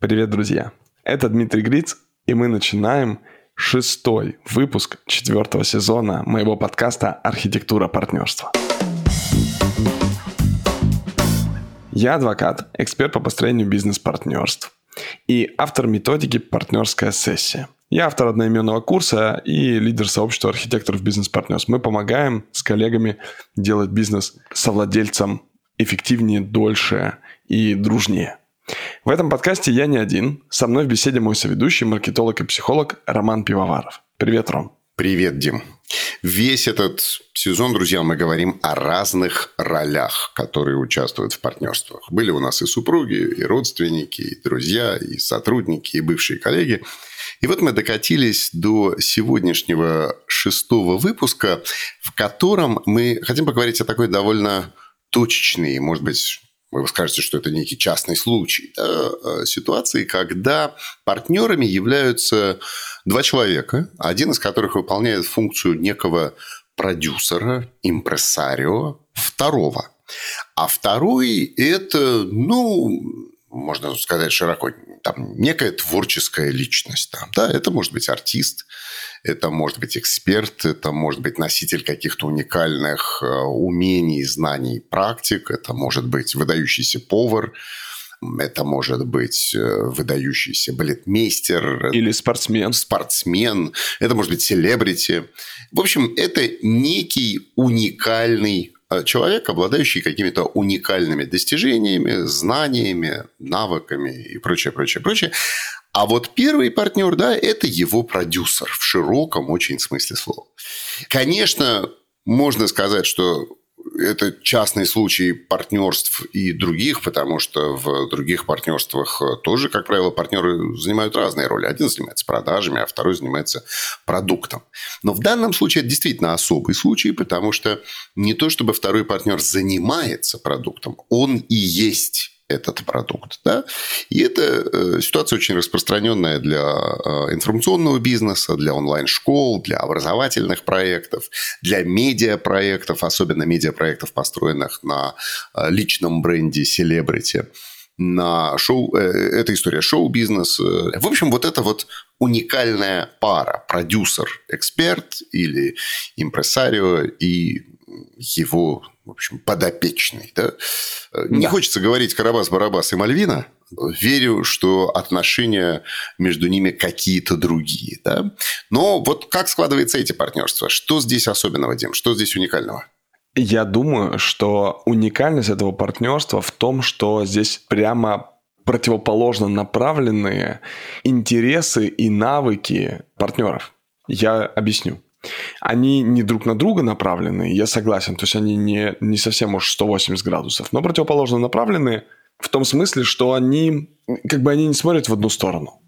Привет, друзья! Это Дмитрий Гриц, и мы начинаем шестой выпуск четвертого сезона моего подкаста «Архитектура партнерства». Я адвокат, эксперт по построению бизнес-партнерств и автор методики «Партнерская сессия». Я автор одноименного курса и лидер сообщества архитекторов бизнес-партнерств. Мы помогаем с коллегами делать бизнес совладельцам эффективнее, дольше и дружнее. В этом подкасте я не один. Со мной в беседе мой соведущий, маркетолог и психолог Роман Пивоваров. Привет, Ром. Привет, Дим. Весь этот сезон, друзья, мы говорим о разных ролях, которые участвуют в партнерствах. Были у нас и супруги, и родственники, и друзья, и сотрудники, и бывшие коллеги. И вот мы докатились до сегодняшнего шестого выпуска, в котором мы хотим поговорить о такой довольно точечной, может быть, вы скажете, что это некий частный случай, да, э, ситуации, когда партнерами являются два человека, один из которых выполняет функцию некого продюсера, импрессарио, второго. А второй – это, ну, можно сказать широко, там, некая творческая личность. Там, да, это может быть артист, это может быть эксперт, это может быть носитель каких-то уникальных э, умений, знаний, практик, это может быть выдающийся повар, это может быть э, выдающийся балетмейстер. Или спортсмен. Спортсмен. Это может быть селебрити. В общем, это некий уникальный человек, обладающий какими-то уникальными достижениями, знаниями, навыками и прочее, прочее, прочее. А вот первый партнер, да, это его продюсер в широком очень смысле слова. Конечно, можно сказать, что это частный случай партнерств и других, потому что в других партнерствах тоже, как правило, партнеры занимают разные роли. Один занимается продажами, а второй занимается продуктом. Но в данном случае это действительно особый случай, потому что не то чтобы второй партнер занимается продуктом, он и есть этот продукт. Да? И это э, ситуация очень распространенная для э, информационного бизнеса, для онлайн-школ, для образовательных проектов, для медиапроектов, особенно медиапроектов, построенных на э, личном бренде селебрити на шоу, это история шоу-бизнеса. В общем, вот это вот уникальная пара, продюсер-эксперт или импресарио и его в общем, подопечный. Да? Не да. хочется говорить Карабас-Барабас и Мальвина. Верю, что отношения между ними какие-то другие. Да? Но вот как складываются эти партнерства? Что здесь особенного, Дим? Что здесь уникального? Я думаю, что уникальность этого партнерства в том, что здесь прямо противоположно направленные интересы и навыки партнеров. Я объясню они не друг на друга направлены, я согласен, то есть они не, не совсем уж 180 градусов, но противоположно направлены в том смысле, что они, как бы они не смотрят в одну сторону.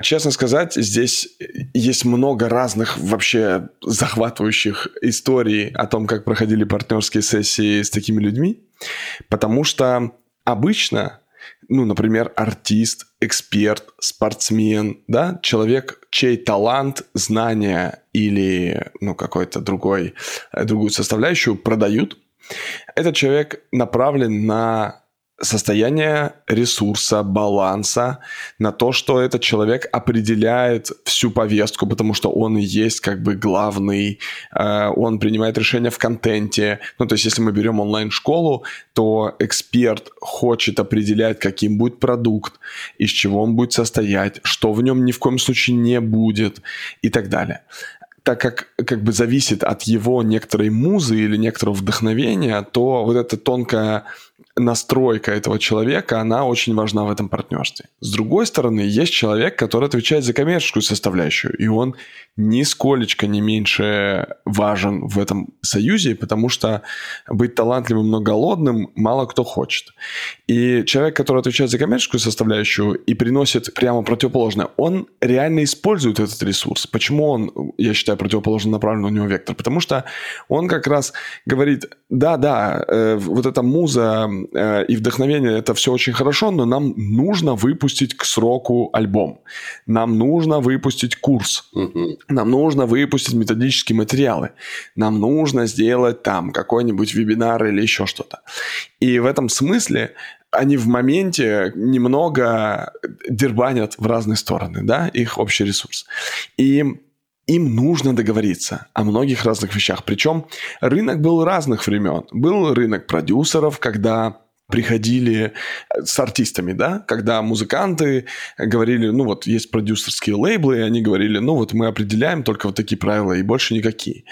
Честно сказать, здесь есть много разных вообще захватывающих историй о том, как проходили партнерские сессии с такими людьми, потому что обычно ну, например, артист, эксперт, спортсмен, да, человек, чей талант, знания или, ну, какой-то другой, э, другую составляющую продают, этот человек направлен на состояние ресурса, баланса, на то, что этот человек определяет всю повестку, потому что он и есть как бы главный, э, он принимает решения в контенте. Ну, то есть, если мы берем онлайн-школу, то эксперт хочет определять, каким будет продукт, из чего он будет состоять, что в нем ни в коем случае не будет и так далее так как как бы зависит от его некоторой музы или некоторого вдохновения, то вот эта тонкая настройка этого человека, она очень важна в этом партнерстве. С другой стороны, есть человек, который отвечает за коммерческую составляющую, и он нисколечко не меньше важен в этом союзе, потому что быть талантливым, но голодным мало кто хочет. И человек, который отвечает за коммерческую составляющую и приносит прямо противоположное, он реально использует этот ресурс. Почему он, я считаю, противоположно направлен у него вектор? Потому что он как раз говорит, да-да, э, вот эта муза э, и вдохновение, это все очень хорошо, но нам нужно выпустить к сроку альбом. Нам нужно выпустить курс. Нам нужно выпустить методические материалы. Нам нужно сделать там какой-нибудь вебинар или еще что-то. И в этом смысле они в моменте немного дербанят в разные стороны, да, их общий ресурс. И им нужно договориться о многих разных вещах. Причем рынок был разных времен. Был рынок продюсеров, когда приходили э, с артистами, да, когда музыканты говорили, ну вот есть продюсерские лейблы, и они говорили, ну вот мы определяем только вот такие правила и больше никакие.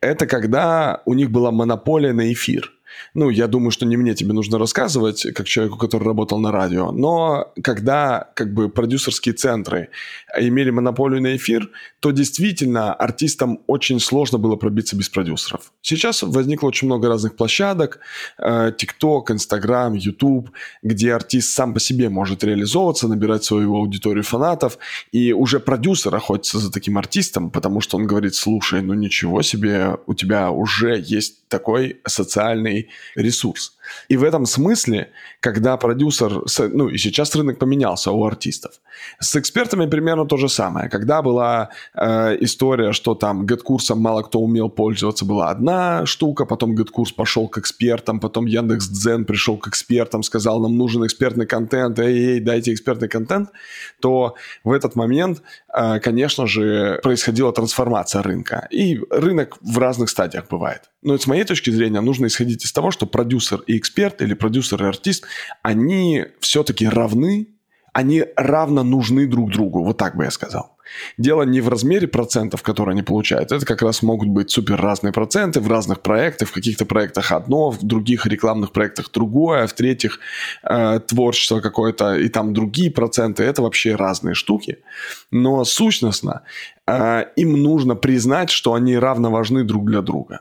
Это когда у них была монополия на эфир. Ну, я думаю, что не мне тебе нужно рассказывать, как человеку, который работал на радио, но когда как бы продюсерские центры имели монополию на эфир, то действительно артистам очень сложно было пробиться без продюсеров. Сейчас возникло очень много разных площадок, э, TikTok, Instagram, YouTube, где артист сам по себе может реализовываться, набирать свою аудиторию фанатов, и уже продюсер охотится за таким артистом, потому что он говорит, слушай, ну ничего себе, у тебя уже есть такой социальный ресурс. И в этом смысле, когда продюсер, ну и сейчас рынок поменялся у артистов, с экспертами примерно то же самое. Когда была э, история, что там GetCourse ом мало кто умел пользоваться, была одна штука, потом GetCourse пошел к экспертам, потом Яндекс Дзен пришел к экспертам, сказал, нам нужен экспертный контент, эй, эй, дайте экспертный контент, то в этот момент, э, конечно же, происходила трансформация рынка. И рынок в разных стадиях бывает. Но с моей точки зрения нужно исходить из того, что продюсер и эксперт, или продюсер и артист, они все-таки равны, они равно нужны друг другу. Вот так бы я сказал. Дело не в размере процентов, которые они получают. Это как раз могут быть супер разные проценты в разных проектах. В каких-то проектах одно, в других рекламных проектах другое, в третьих э, творчество какое-то, и там другие проценты. Это вообще разные штуки. Но сущностно э, им нужно признать, что они равно важны друг для друга.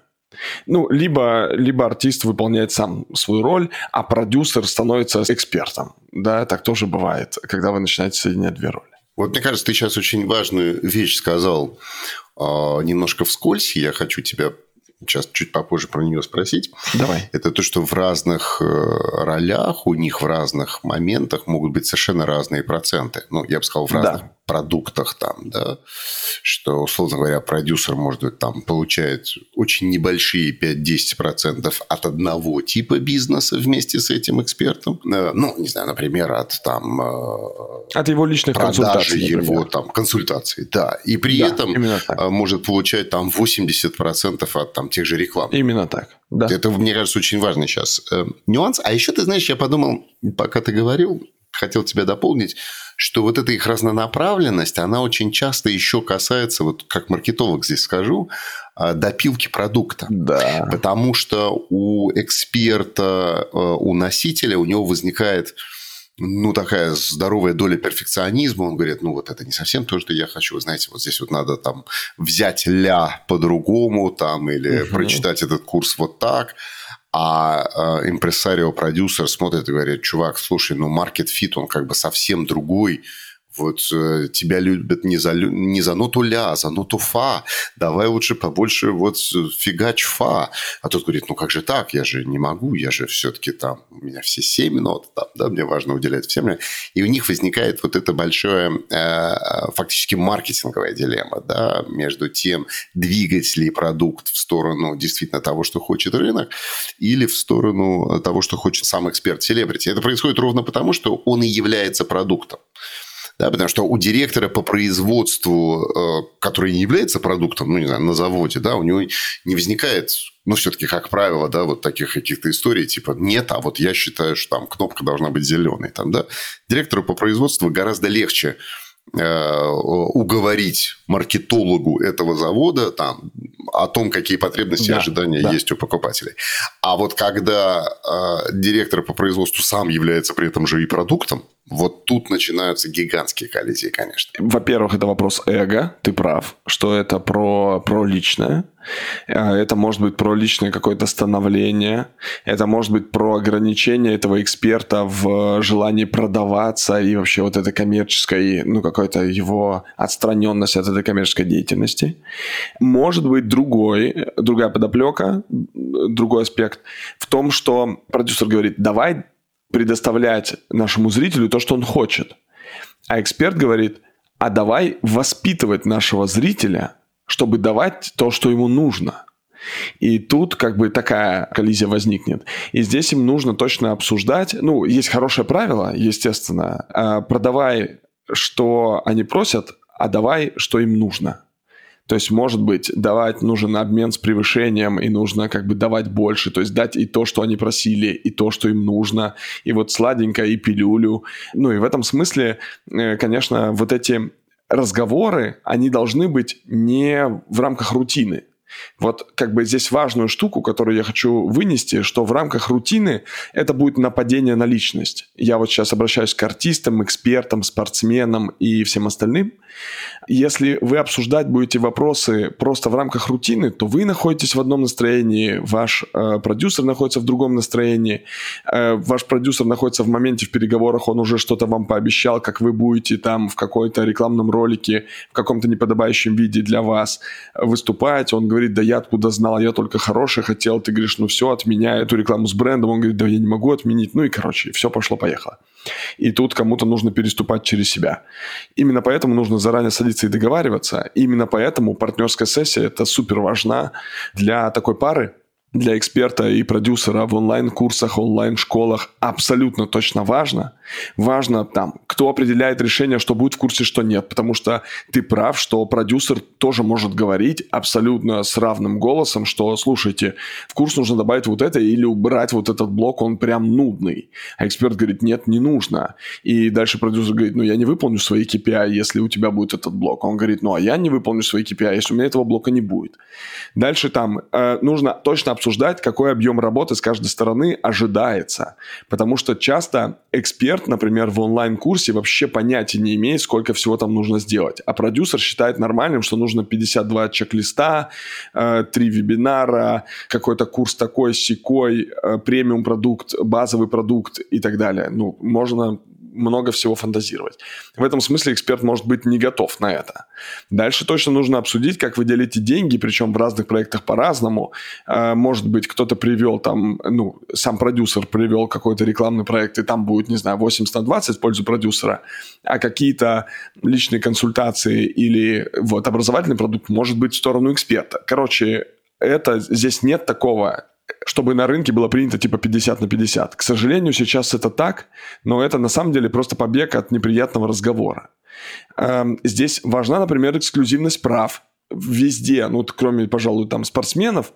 Ну, либо, либо артист выполняет сам свою роль, а продюсер становится экспертом. Да, так тоже бывает, когда вы начинаете соединять две роли. Вот мне кажется, ты сейчас очень важную вещь сказал э, немножко вскользь. Я хочу тебя сейчас чуть попозже про нее спросить. Давай. Это то, что в разных э, ролях, у них в разных моментах могут быть совершенно разные проценты. Ну, я бы сказал, в разных да продуктах там, да, что, условно говоря, продюсер, может быть, там получает очень небольшие 5-10% от одного типа бизнеса вместе с этим экспертом. Э, ну, не знаю, например, от там... Э, от его личных консультаций. его там консультаций, да. И при да, этом может получать там 80% от там тех же реклам. Именно так. Да. Это, мне кажется, очень важный сейчас нюанс. А еще, ты знаешь, я подумал, пока ты говорил, хотел тебя дополнить, что вот эта их разнонаправленность, она очень часто еще касается, вот как маркетолог здесь скажу, а, допилки продукта. Да. Потому что у эксперта, э, у носителя, у него возникает ну, такая здоровая доля перфекционизма. Он говорит, ну, вот это не совсем то, что я хочу. Вы знаете, вот здесь вот надо там взять ля по-другому там или угу. прочитать этот курс вот так. А э, импресарио, продюсер смотрит и говорит, чувак, слушай, ну, market fit, он как бы совсем другой, вот э, тебя любят не за, не за ноту ля, а за ноту фа. Давай лучше побольше вот фигач фа. А тот говорит, ну как же так? Я же не могу, я же все-таки там, у меня все семь нот, там, да, мне важно уделять всем. И у них возникает вот эта большая э, фактически маркетинговая дилемма, да, между тем, двигать ли продукт в сторону действительно того, что хочет рынок, или в сторону того, что хочет сам эксперт-селебрити. Это происходит ровно потому, что он и является продуктом. Да, потому что у директора по производству, э, который не является продуктом, ну, не знаю, на заводе, да, у него не возникает ну, все-таки, как правило, да, вот таких каких-то историй, типа, нет, а вот я считаю, что там кнопка должна быть зеленой, там, да. Директору по производству гораздо легче Э, уговорить маркетологу этого завода там, о том, какие потребности да, и ожидания да. есть у покупателей. А вот когда э, директор по производству сам является при этом же и продуктом, вот тут начинаются гигантские коллизии, конечно. Во-первых, это вопрос эго, ты прав, что это про, про личное. Э, это может быть про личное какое-то становление, это может быть про ограничение этого эксперта в желании продаваться и вообще вот этой коммерческой, ну, какой-то его отстраненность от этой коммерческой деятельности. Может быть другой, другая подоплека, другой аспект в том, что продюсер говорит, давай предоставлять нашему зрителю то, что он хочет. А эксперт говорит, а давай воспитывать нашего зрителя – чтобы давать то, что ему нужно. И тут как бы такая коллизия возникнет. И здесь им нужно точно обсуждать, ну, есть хорошее правило, естественно, а, продавай, что они просят, а давай, что им нужно. То есть, может быть, давать нужен обмен с превышением, и нужно как бы давать больше, то есть дать и то, что они просили, и то, что им нужно, и вот сладенько, и пилюлю. Ну и в этом смысле, э, конечно, вот эти разговоры, они должны быть не в рамках рутины. Вот как бы здесь важную штуку, которую я хочу вынести, что в рамках рутины это будет нападение на личность. Я вот сейчас обращаюсь к артистам, экспертам, спортсменам и всем остальным. Если вы обсуждать будете вопросы просто в рамках рутины, то вы находитесь в одном настроении, ваш э, продюсер находится в другом настроении, э, ваш продюсер находится в моменте в переговорах, он уже что-то вам пообещал, как вы будете там в какой-то рекламном ролике в каком-то неподобающем виде для вас выступать, он говорит, да я откуда знал, я только хороший хотел, ты говоришь, ну все, отменяй эту рекламу с брендом, он говорит, да я не могу отменить, ну и короче, все пошло-поехало. И тут кому-то нужно переступать через себя. Именно поэтому нужно заранее садиться и договариваться. Именно поэтому партнерская сессия – это супер важна для такой пары, для эксперта и продюсера в онлайн-курсах, онлайн-школах абсолютно точно важно. Важно там, кто определяет решение, что будет в курсе, что нет. Потому что ты прав, что продюсер тоже может говорить абсолютно с равным голосом, что, слушайте, в курс нужно добавить вот это или убрать вот этот блок, он прям нудный. А эксперт говорит, нет, не нужно. И дальше продюсер говорит, ну я не выполню свои KPI, если у тебя будет этот блок. Он говорит, ну а я не выполню свои KPI, если у меня этого блока не будет. Дальше там э, нужно точно обсуждать, какой объем работы с каждой стороны ожидается. Потому что часто эксперт, например, в онлайн-курсе вообще понятия не имеет, сколько всего там нужно сделать. А продюсер считает нормальным, что нужно 52 чек-листа, 3 э, вебинара, какой-то курс такой, секой, э, премиум-продукт, базовый продукт и так далее. Ну, можно много всего фантазировать. В этом смысле эксперт может быть не готов на это. Дальше точно нужно обсудить, как вы делите деньги, причем в разных проектах по-разному. А, может быть, кто-то привел там, ну, сам продюсер привел какой-то рекламный проект, и там будет, не знаю, 80 на 20 в пользу продюсера, а какие-то личные консультации или вот образовательный продукт может быть в сторону эксперта. Короче, это здесь нет такого чтобы на рынке было принято типа 50 на 50. К сожалению, сейчас это так, но это на самом деле просто побег от неприятного разговора. Эм, здесь важна, например, эксклюзивность прав везде, ну, кроме, пожалуй, там спортсменов,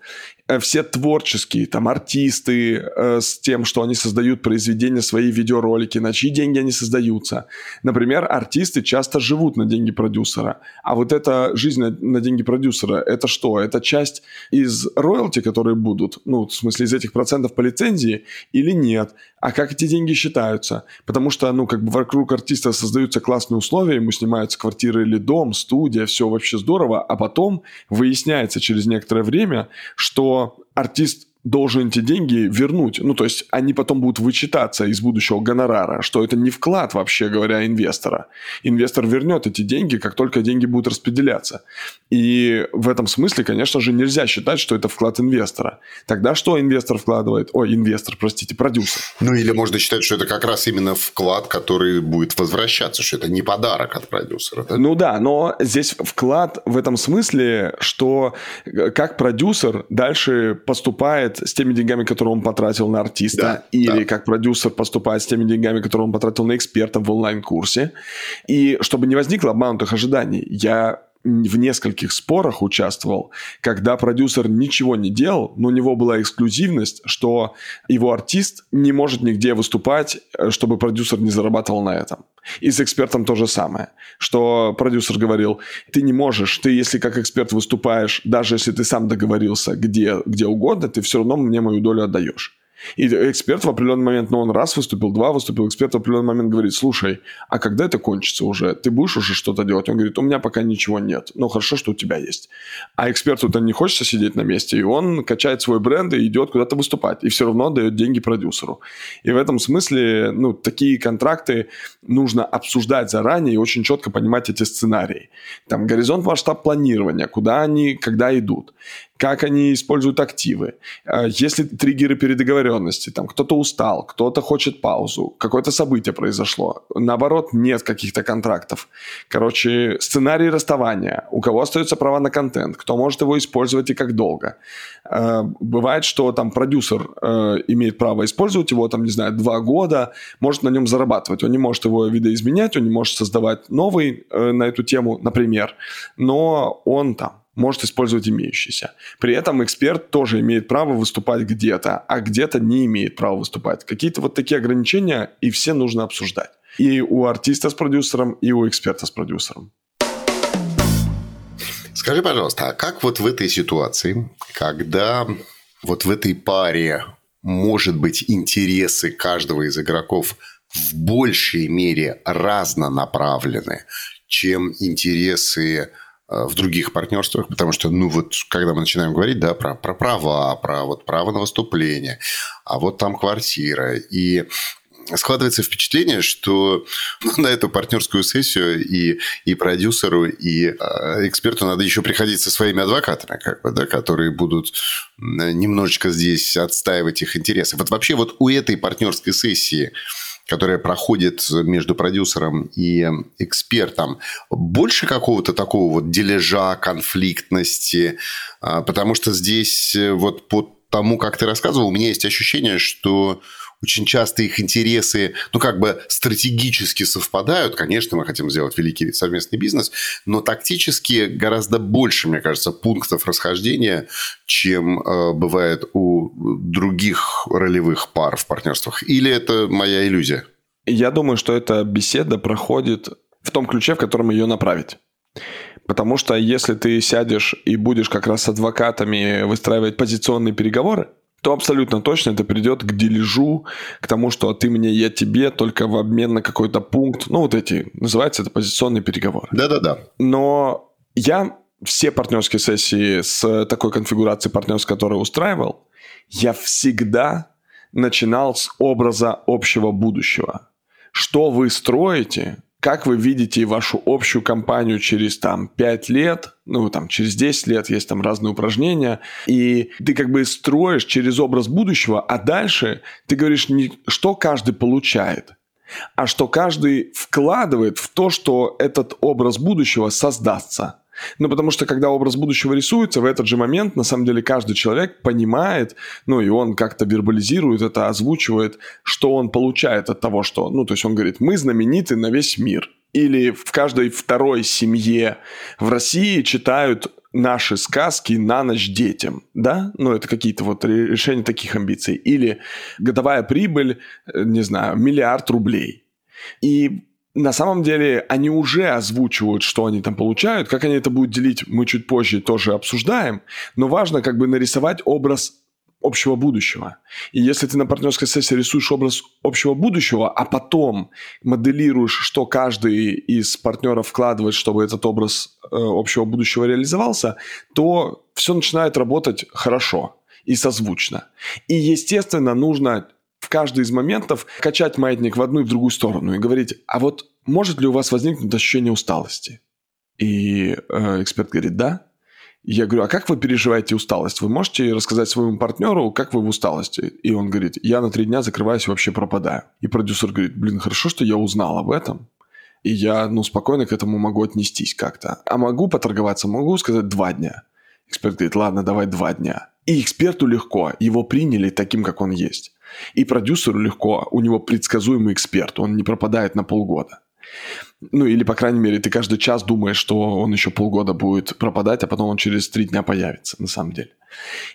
все творческие, там, артисты э, с тем, что они создают произведения, свои видеоролики, на чьи деньги они создаются. Например, артисты часто живут на деньги продюсера, а вот эта жизнь на, на деньги продюсера, это что? Это часть из роялти, которые будут, ну, в смысле, из этих процентов по лицензии или нет? А как эти деньги считаются? Потому что, ну, как бы вокруг артиста создаются классные условия, ему снимаются квартиры или дом, студия, все вообще здорово, а потом выясняется через некоторое время, что артист должен эти деньги вернуть. Ну, то есть они потом будут вычитаться из будущего гонорара, что это не вклад, вообще говоря, инвестора. Инвестор вернет эти деньги, как только деньги будут распределяться. И в этом смысле, конечно же, нельзя считать, что это вклад инвестора. Тогда что инвестор вкладывает? Ой, инвестор, простите, продюсер. Ну, или можно считать, что это как раз именно вклад, который будет возвращаться, что это не подарок от продюсера. Да? Ну да, но здесь вклад в этом смысле, что э, как продюсер дальше поступает с теми деньгами, которые он потратил на артиста, да, или да. как продюсер поступает с теми деньгами, которые он потратил на эксперта в онлайн-курсе. И чтобы не возникло обманутых ожиданий, я в нескольких спорах участвовал, когда продюсер ничего не делал, но у него была эксклюзивность, что его артист не может нигде выступать, э, чтобы продюсер не зарабатывал на этом. И с экспертом то же самое, что продюсер говорил, ты не можешь, ты если как эксперт выступаешь, даже если ты сам договорился где, где угодно, ты все равно мне мою долю отдаешь. И эксперт в определенный момент, ну, он раз выступил, два выступил, эксперт в определенный момент говорит, слушай, а когда это кончится уже? Ты будешь уже что-то делать? Он говорит, у меня пока ничего нет. Ну, хорошо, что у тебя есть. А эксперту-то не хочется сидеть на месте, и он качает свой бренд и идет куда-то выступать, и все равно дает деньги продюсеру. И в этом смысле, ну, такие контракты нужно обсуждать заранее и очень четко понимать эти сценарии. Там горизонт масштаб планирования, куда они, когда идут как они используют активы, э, есть ли триггеры передоговоренности, там кто-то устал, кто-то хочет паузу, какое-то событие произошло, наоборот, нет каких-то контрактов. Короче, сценарий расставания, у кого остаются права на контент, кто может его использовать и как долго. Э, бывает, что там продюсер э, имеет право использовать его, там, не знаю, два года, может на нем зарабатывать, он не может его видоизменять, он не может создавать новый на эту тему, например, но он там может использовать имеющийся. При этом эксперт тоже имеет право выступать где-то, а где-то не имеет права выступать. Какие-то вот такие ограничения, и все нужно обсуждать. И у артиста с продюсером, и у эксперта с продюсером. Скажи, пожалуйста, а как вот в этой ситуации, когда вот в этой паре, может быть, интересы каждого из игроков в большей мере разнонаправлены, чем интересы в других партнерствах, потому что, ну, вот, когда мы начинаем говорить, да, про, про права, про вот право на выступление, а вот там квартира, и складывается впечатление, что ну, на эту партнерскую сессию и, и продюсеру, и э, эксперту надо еще приходить со своими адвокатами, как бы, да, которые будут немножечко здесь отстаивать их интересы. Вот вообще вот у этой партнерской сессии которая проходит между продюсером и экспертом, больше какого-то такого вот дележа, конфликтности, а, потому что здесь э, вот по тому, как ты рассказывал, у меня есть ощущение, что очень часто их интересы, ну, как бы стратегически совпадают. Конечно, мы хотим сделать великий совместный бизнес, но тактически гораздо больше, мне кажется, пунктов расхождения, чем э, бывает у других ролевых пар в партнерствах. Или это моя иллюзия? Я думаю, что эта беседа проходит в том ключе, в котором ее направить. Потому что если ты сядешь и будешь как раз с адвокатами выстраивать позиционные переговоры, то абсолютно точно это придет к дележу, к тому, что ты мне, я тебе, только в обмен на какой-то пункт. Ну, вот эти, называется это позиционный переговор. Да-да-да. Но я все партнерские сессии с такой конфигурацией партнерской, которую устраивал, я всегда начинал с образа общего будущего. Что вы строите, как вы видите вашу общую компанию через там 5 лет, ну там через 10 лет есть там разные упражнения, и ты как бы строишь через образ будущего, а дальше ты говоришь не что каждый получает, а что каждый вкладывает в то, что этот образ будущего создастся. Ну, потому что когда образ будущего рисуется, в этот же момент, на самом деле, каждый человек понимает, ну, и он как-то вербализирует это, озвучивает, что он получает от того, что, ну, то есть он говорит, мы знамениты на весь мир. Или в каждой второй семье в России читают наши сказки на ночь детям, да? Ну, это какие-то вот решения таких амбиций. Или годовая прибыль, э, не знаю, миллиард рублей. И на самом деле они уже озвучивают, что они там получают. Как они это будут делить, мы чуть позже тоже обсуждаем. Но важно как бы нарисовать образ общего будущего. И если ты на партнерской сессии рисуешь образ общего будущего, а потом моделируешь, что каждый из партнеров вкладывает, чтобы этот образ э, общего будущего реализовался, то все начинает работать хорошо и созвучно. И, естественно, нужно в каждый из моментов качать маятник в одну и в другую сторону и говорить, а вот может ли у вас возникнуть ощущение усталости? И э, эксперт говорит, да. Я говорю, а как вы переживаете усталость? Вы можете рассказать своему партнеру, как вы в усталости? И он говорит, я на три дня закрываюсь и вообще пропадаю. И продюсер говорит, блин, хорошо, что я узнал об этом. И я, ну, спокойно к этому могу отнестись как-то. А могу поторговаться, могу сказать два дня. Эксперт говорит, ладно, давай два дня. И эксперту легко, его приняли таким, как он есть. И продюсеру легко, у него предсказуемый эксперт, он не пропадает на полгода. Ну, или, по крайней мере, ты каждый час думаешь, что он еще полгода будет пропадать, а потом он через три дня появится, на самом деле.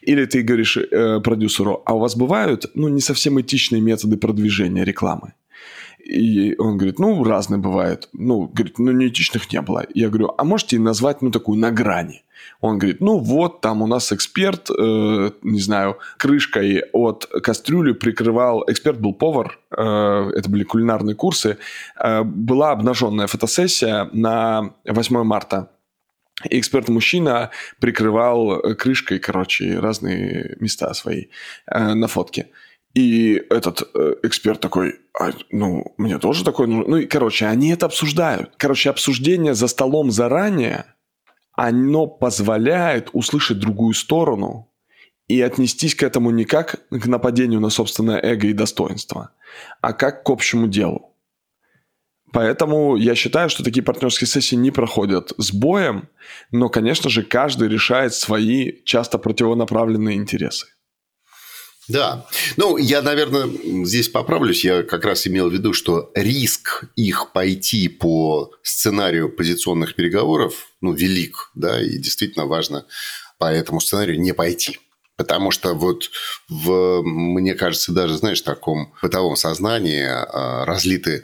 Или ты говоришь э, продюсеру, а у вас бывают, ну, не совсем этичные методы продвижения рекламы? И он говорит, ну, разные бывают. Ну, говорит, ну, неэтичных не было. Я говорю, а можете назвать, ну, такую на грани? Он говорит, ну вот, там у нас эксперт, э, не знаю, крышкой от кастрюли прикрывал, эксперт был повар, э, это были кулинарные курсы, э, была обнаженная фотосессия на 8 марта. Эксперт-мужчина прикрывал крышкой, короче, разные места свои э, на фотке. И этот э, эксперт такой, а, ну, мне тоже такой нужно. Ну, и, короче, они это обсуждают. Короче, обсуждение за столом заранее – оно позволяет услышать другую сторону и отнестись к этому не как к нападению на собственное эго и достоинство, а как к общему делу. Поэтому я считаю, что такие партнерские сессии не проходят с боем, но, конечно же, каждый решает свои часто противонаправленные интересы. Да. Ну, я, наверное, здесь поправлюсь. Я как раз имел в виду, что риск их пойти по сценарию позиционных переговоров, ну, велик, да, и действительно важно по этому сценарию не пойти. Потому что вот в, мне кажется, даже, знаешь, таком бытовом сознании а, разлиты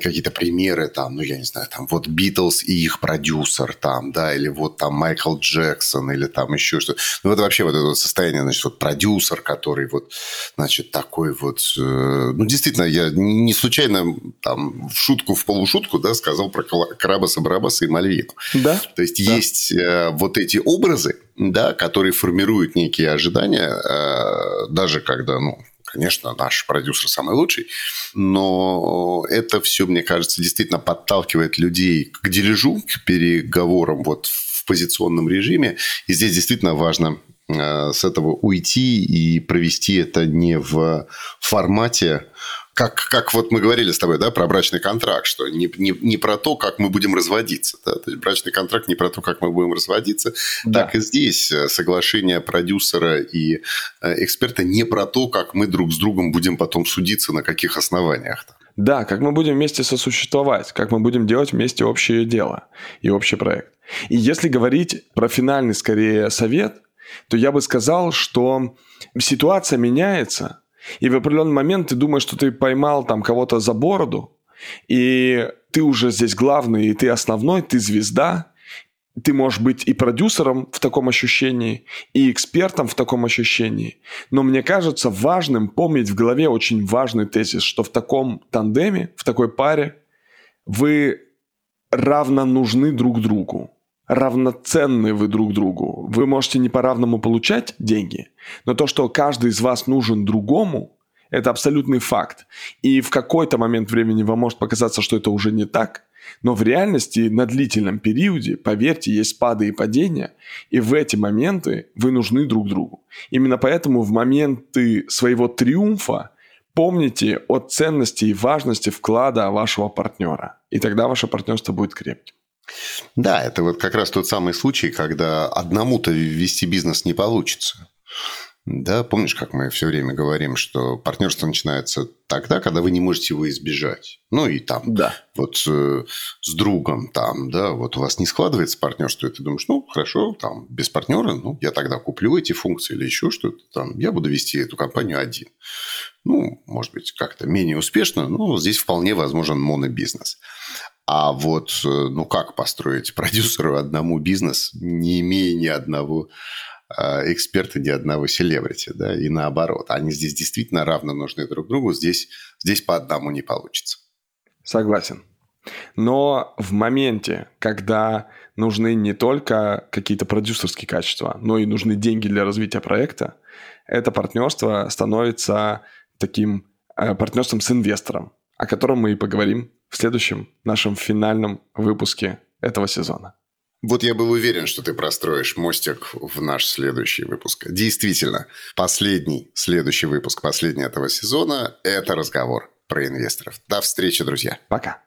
какие-то примеры, там, ну, я не знаю, там, вот Битлз и их продюсер, там, да, или вот там Майкл Джексон, или там еще что-то. Ну, вот вообще вот это вот состояние, значит, вот продюсер, который вот, значит, такой вот... Э, ну, действительно, я не случайно там в шутку, в полушутку, да, сказал про Крабаса, Барабаса и Мальвину. Да. То есть, да. есть э, вот эти образы, да, которые формируют некие ожидания, э, даже когда, ну, конечно, наш продюсер самый лучший, но это все, мне кажется, действительно подталкивает людей к дележу, к переговорам вот в позиционном режиме. И здесь действительно важно э, с этого уйти и провести это не в формате как, как вот мы говорили с тобой, да, про брачный контракт, что не, не, не про то, как мы будем разводиться. Да? То есть брачный контракт не про то, как мы будем разводиться. Да. Так и здесь э, соглашение продюсера и э, эксперта не про то, как мы друг с другом будем потом судиться, на каких основаниях. Да, как мы будем вместе сосуществовать, как мы будем делать вместе общее дело и общий проект. И если говорить про финальный, скорее, совет, то я бы сказал, что ситуация меняется – и в определенный момент ты думаешь, что ты поймал там кого-то за бороду, и ты уже здесь главный, и ты основной, ты звезда, ты можешь быть и продюсером в таком ощущении, и экспертом в таком ощущении. Но мне кажется важным помнить в голове очень важный тезис, что в таком тандеме, в такой паре вы равно нужны друг другу равноценны вы друг другу. Вы можете не по-равному получать деньги, но то, что каждый из вас нужен другому, это абсолютный факт. И в какой-то момент времени вам может показаться, что это уже не так, но в реальности на длительном периоде, поверьте, есть спады и падения, и в эти моменты вы нужны друг другу. Именно поэтому в моменты своего триумфа помните о ценности и важности вклада вашего партнера, и тогда ваше партнерство будет крепким. Да, это вот как раз тот самый случай, когда одному-то вести бизнес не получится. Да, помнишь, как мы все время говорим, что партнерство начинается тогда, когда вы не можете его избежать. Ну и там, да. вот э, с другом там, да, вот у вас не складывается партнерство, и ты думаешь, ну хорошо, там без партнера, ну я тогда куплю эти функции или еще что-то там, я буду вести эту компанию один. Ну, может быть, как-то менее успешно, но здесь вполне возможен монобизнес. А вот, э, ну как построить продюсеру одному бизнес, не имея ни одного а, эксперта, ни одного селебрити, да, и наоборот. Они здесь действительно равно нужны друг другу, здесь, здесь по одному не получится. Согласен. Но в моменте, когда нужны не только какие-то продюсерские качества, но и нужны деньги для развития проекта, это партнерство становится таким э, партнерством с инвестором, о котором мы и поговорим в следующем нашем финальном выпуске этого сезона. Вот я был уверен, что ты простроишь мостик в наш следующий выпуск. Действительно, последний, следующий выпуск, последний этого сезона – это разговор про инвесторов. До встречи, друзья. Пока.